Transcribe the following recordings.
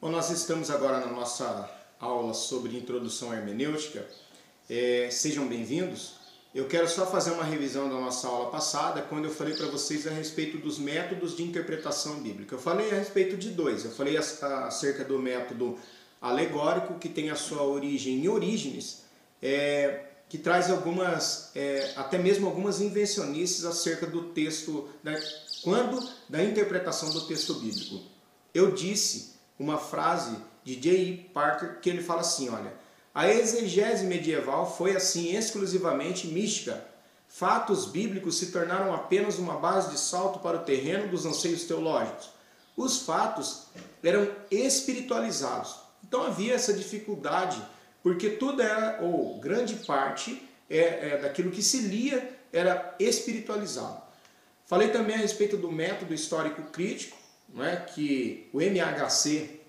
Bom, nós estamos agora na nossa aula sobre introdução à hermenêutica. É, sejam bem-vindos. Eu quero só fazer uma revisão da nossa aula passada, quando eu falei para vocês a respeito dos métodos de interpretação bíblica. Eu falei a respeito de dois. Eu falei acerca do método alegórico, que tem a sua origem em Orígenes, é, que traz algumas, é, até mesmo algumas invencionices acerca do texto, né, quando da interpretação do texto bíblico. Eu disse uma frase de J.E. Parker que ele fala assim, olha, a exegese medieval foi assim exclusivamente mística. Fatos bíblicos se tornaram apenas uma base de salto para o terreno dos anseios teológicos. Os fatos eram espiritualizados. Então havia essa dificuldade, porque tudo era, ou grande parte é, é, daquilo que se lia era espiritualizado. Falei também a respeito do método histórico crítico, é? que o MHC,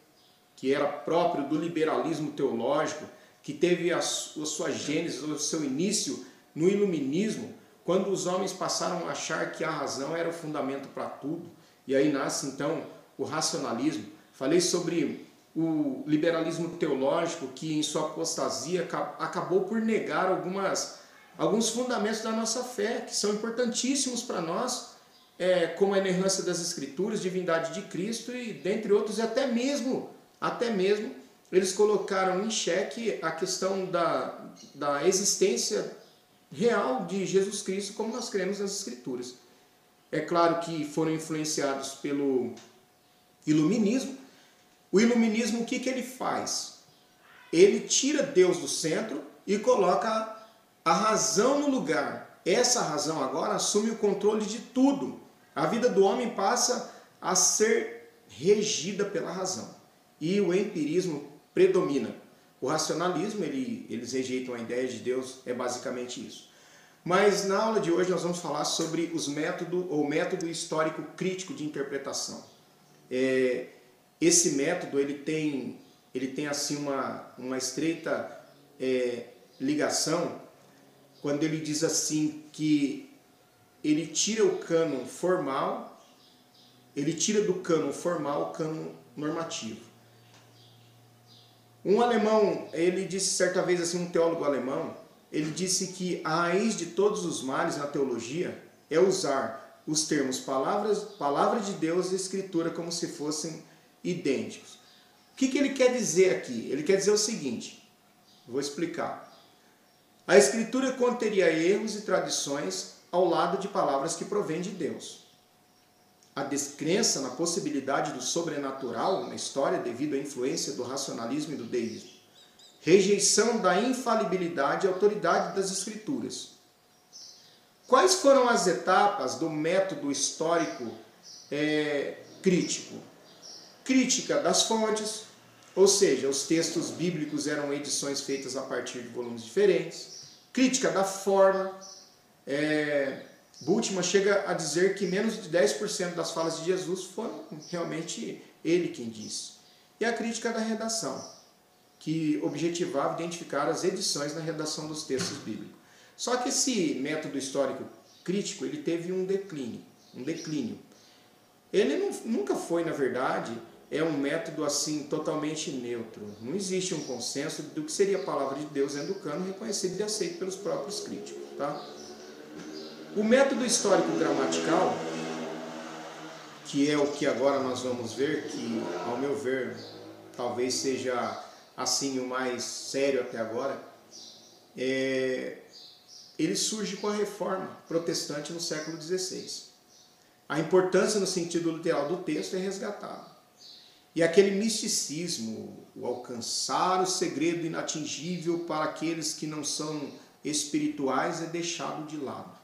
que era próprio do liberalismo teológico, que teve a, a sua gênese, o seu início no iluminismo, quando os homens passaram a achar que a razão era o fundamento para tudo. E aí nasce então o racionalismo. Falei sobre o liberalismo teológico, que em sua apostasia acabou por negar algumas, alguns fundamentos da nossa fé, que são importantíssimos para nós, é, como a inerrância das Escrituras, divindade de Cristo e dentre outros, e até mesmo, até mesmo eles colocaram em xeque a questão da, da existência real de Jesus Cristo, como nós cremos nas Escrituras. É claro que foram influenciados pelo iluminismo. O iluminismo, o que, que ele faz? Ele tira Deus do centro e coloca a razão no lugar. Essa razão agora assume o controle de tudo. A vida do homem passa a ser regida pela razão. E o empirismo predomina. O racionalismo, ele, eles rejeitam a ideia de Deus, é basicamente isso. Mas na aula de hoje nós vamos falar sobre os método ou método histórico crítico de interpretação. É, esse método ele tem, ele tem assim uma, uma estreita é, ligação quando ele diz assim que ele tira o cânon formal, ele tira do cânon formal o cânon normativo. Um alemão, ele disse certa vez assim, um teólogo alemão, ele disse que a raiz de todos os males na teologia é usar os termos palavras, palavra de Deus e escritura como se fossem idênticos. O que, que ele quer dizer aqui? Ele quer dizer o seguinte, vou explicar. A escritura conteria erros e tradições ao lado de palavras que provêm de Deus a descrença na possibilidade do sobrenatural na história devido à influência do racionalismo e do deísmo. Rejeição da infalibilidade e autoridade das escrituras. Quais foram as etapas do método histórico é, crítico? Crítica das fontes, ou seja, os textos bíblicos eram edições feitas a partir de volumes diferentes. Crítica da forma, é, Bultmann chega a dizer que menos de 10% das falas de Jesus foram realmente ele quem disse. E a crítica da redação, que objetivava identificar as edições na redação dos textos bíblicos. Só que esse método histórico crítico, ele teve um declínio, um declínio. Ele não, nunca foi, na verdade, é um método assim totalmente neutro. Não existe um consenso do que seria a palavra de Deus dentro do cano reconhecido e aceito pelos próprios críticos, tá? O método histórico gramatical, que é o que agora nós vamos ver, que ao meu ver talvez seja assim o mais sério até agora, é, ele surge com a reforma protestante no século XVI. A importância no sentido literal do texto é resgatada. E aquele misticismo, o alcançar o segredo inatingível para aqueles que não são espirituais é deixado de lado.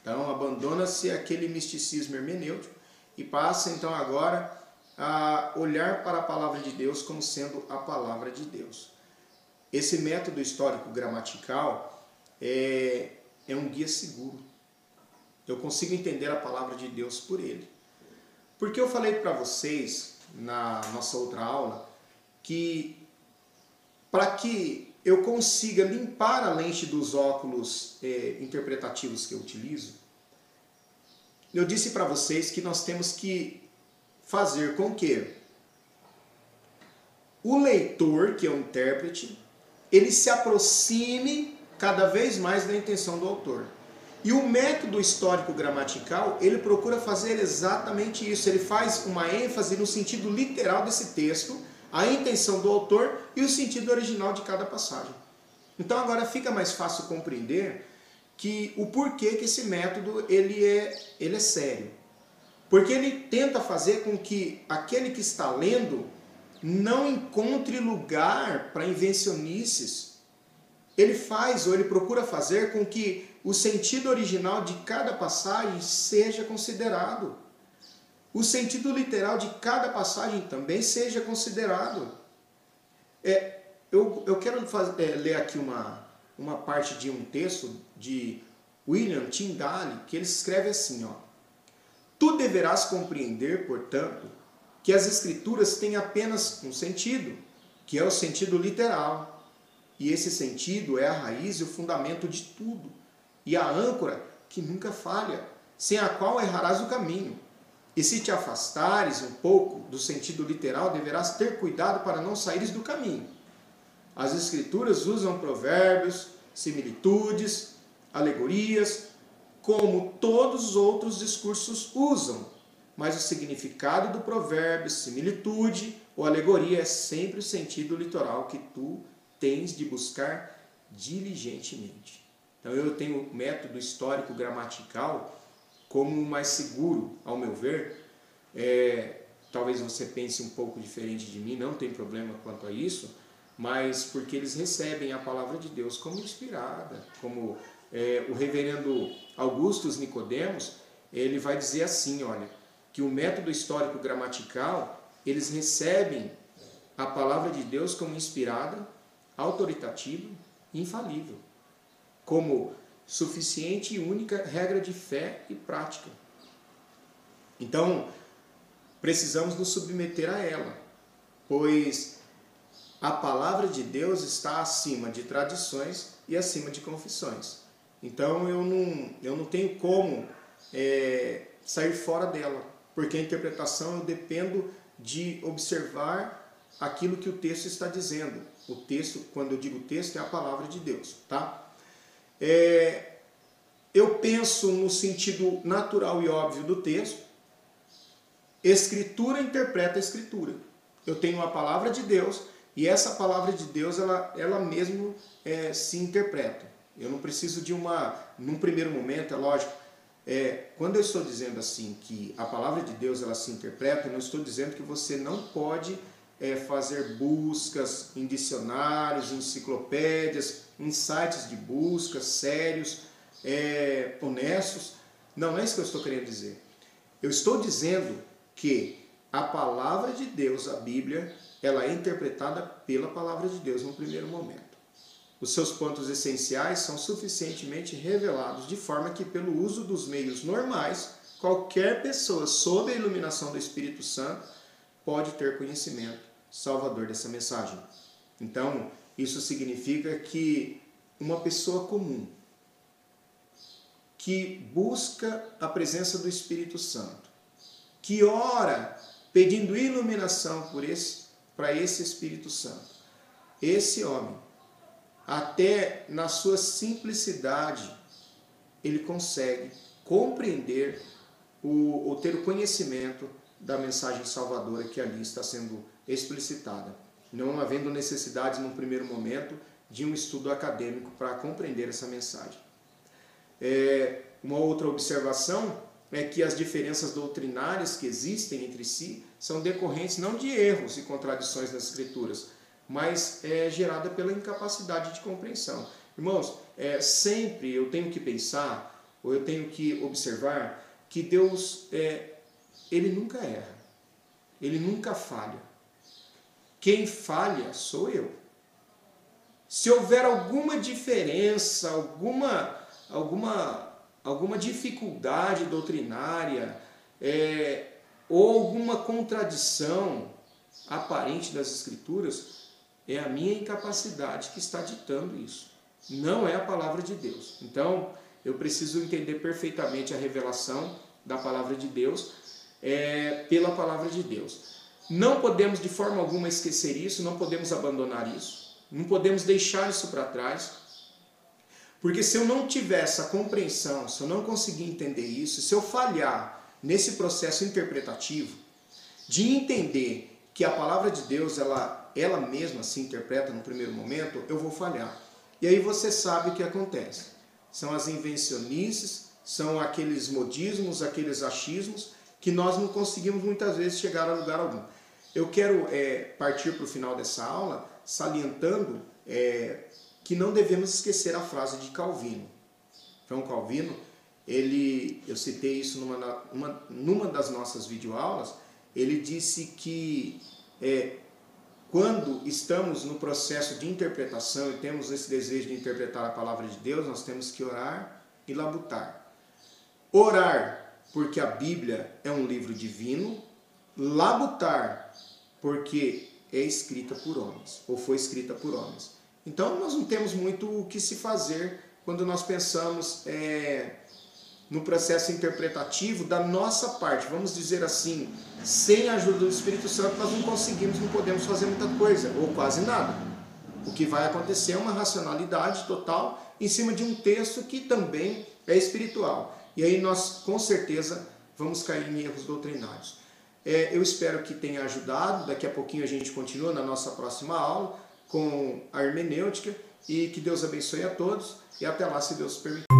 Então abandona-se aquele misticismo hermenêutico e passa então agora a olhar para a palavra de Deus como sendo a palavra de Deus. Esse método histórico gramatical é, é um guia seguro. Eu consigo entender a palavra de Deus por ele. Porque eu falei para vocês na nossa outra aula que para que eu consiga limpar a lente dos óculos é, interpretativos que eu utilizo, eu disse para vocês que nós temos que fazer com que o leitor, que é o intérprete, ele se aproxime cada vez mais da intenção do autor. E o método histórico gramatical, ele procura fazer exatamente isso. Ele faz uma ênfase no sentido literal desse texto, a intenção do autor e o sentido original de cada passagem. Então agora fica mais fácil compreender que o porquê que esse método ele é, ele é sério. Porque ele tenta fazer com que aquele que está lendo não encontre lugar para invencionices. Ele faz ou ele procura fazer com que o sentido original de cada passagem seja considerado. O sentido literal de cada passagem também seja considerado. É, eu, eu quero é, ler aqui uma, uma parte de um texto de William Tyndale, que ele escreve assim, ó. Tu deverás compreender, portanto, que as escrituras têm apenas um sentido, que é o sentido literal. E esse sentido é a raiz e o fundamento de tudo, e a âncora que nunca falha, sem a qual errarás o caminho. E se te afastares um pouco do sentido literal, deverás ter cuidado para não saíres do caminho. As escrituras usam provérbios, similitudes, alegorias, como todos os outros discursos usam, mas o significado do provérbio, similitude ou alegoria é sempre o sentido literal que tu tens de buscar diligentemente. Então eu tenho o método histórico gramatical como o mais seguro, ao meu ver. É, talvez você pense um pouco diferente de mim, não tem problema quanto a isso, mas porque eles recebem a palavra de Deus como inspirada, como é, o reverendo Augustus Nicodemos, ele vai dizer assim, olha, que o método histórico gramatical, eles recebem a palavra de Deus como inspirada, autoritativa e infalível, como suficiente e única regra de fé e prática. Então, precisamos nos submeter a ela, pois a palavra de Deus está acima de tradições e acima de confissões. Então eu não, eu não tenho como é, sair fora dela porque a interpretação eu dependo de observar aquilo que o texto está dizendo. O texto, quando eu digo texto, é a palavra de Deus, tá? É, eu penso no sentido natural e óbvio do texto. Escritura interpreta a escritura. Eu tenho a palavra de Deus e essa palavra de Deus ela, ela mesmo é, se interpreta. Eu não preciso de uma, num primeiro momento, é lógico, é, quando eu estou dizendo assim que a palavra de Deus ela se interpreta, eu não estou dizendo que você não pode é, fazer buscas em dicionários, enciclopédias, em sites de busca sérios, é, honestos. Não, não é isso que eu estou querendo dizer. Eu estou dizendo que a palavra de Deus, a Bíblia, ela é interpretada pela palavra de Deus no primeiro momento. Os seus pontos essenciais são suficientemente revelados de forma que, pelo uso dos meios normais, qualquer pessoa sob a iluminação do Espírito Santo pode ter conhecimento salvador dessa mensagem. Então, isso significa que uma pessoa comum que busca a presença do Espírito Santo, que ora pedindo iluminação por esse para esse Espírito Santo, esse homem até na sua simplicidade, ele consegue compreender o, ou ter o conhecimento da mensagem salvadora que ali está sendo explicitada, não havendo necessidade, num primeiro momento, de um estudo acadêmico para compreender essa mensagem. É, uma outra observação é que as diferenças doutrinárias que existem entre si são decorrentes não de erros e contradições nas Escrituras, mas é gerada pela incapacidade de compreensão. Irmãos, é, sempre eu tenho que pensar, ou eu tenho que observar, que Deus, é, ele nunca erra, ele nunca falha. Quem falha sou eu. Se houver alguma diferença, alguma, alguma, alguma dificuldade doutrinária, é, ou alguma contradição aparente das Escrituras, é a minha incapacidade que está ditando isso. Não é a palavra de Deus. Então, eu preciso entender perfeitamente a revelação da palavra de Deus é, pela palavra de Deus. Não podemos de forma alguma esquecer isso, não podemos abandonar isso, não podemos deixar isso para trás, porque se eu não tiver essa compreensão, se eu não conseguir entender isso, se eu falhar nesse processo interpretativo de entender que a palavra de Deus ela, ela mesma se interpreta no primeiro momento, eu vou falhar. E aí você sabe o que acontece. São as invencionices, são aqueles modismos, aqueles achismos que nós não conseguimos muitas vezes chegar a lugar algum. Eu quero é, partir para o final dessa aula salientando é, que não devemos esquecer a frase de Calvino. João Calvino, ele, eu citei isso numa, uma, numa das nossas videoaulas, ele disse que é, quando estamos no processo de interpretação e temos esse desejo de interpretar a palavra de Deus, nós temos que orar e labutar. Orar, porque a Bíblia é um livro divino, labutar, porque é escrita por homens, ou foi escrita por homens. Então nós não temos muito o que se fazer quando nós pensamos é, no processo interpretativo da nossa parte. Vamos dizer assim, sem a ajuda do Espírito Santo nós não conseguimos, não podemos fazer muita coisa, ou quase nada. O que vai acontecer é uma racionalidade total em cima de um texto que também é espiritual. E aí nós, com certeza, vamos cair em erros doutrinários. É, eu espero que tenha ajudado. Daqui a pouquinho a gente continua na nossa próxima aula com a hermenêutica e que Deus abençoe a todos e até lá, se Deus permitir.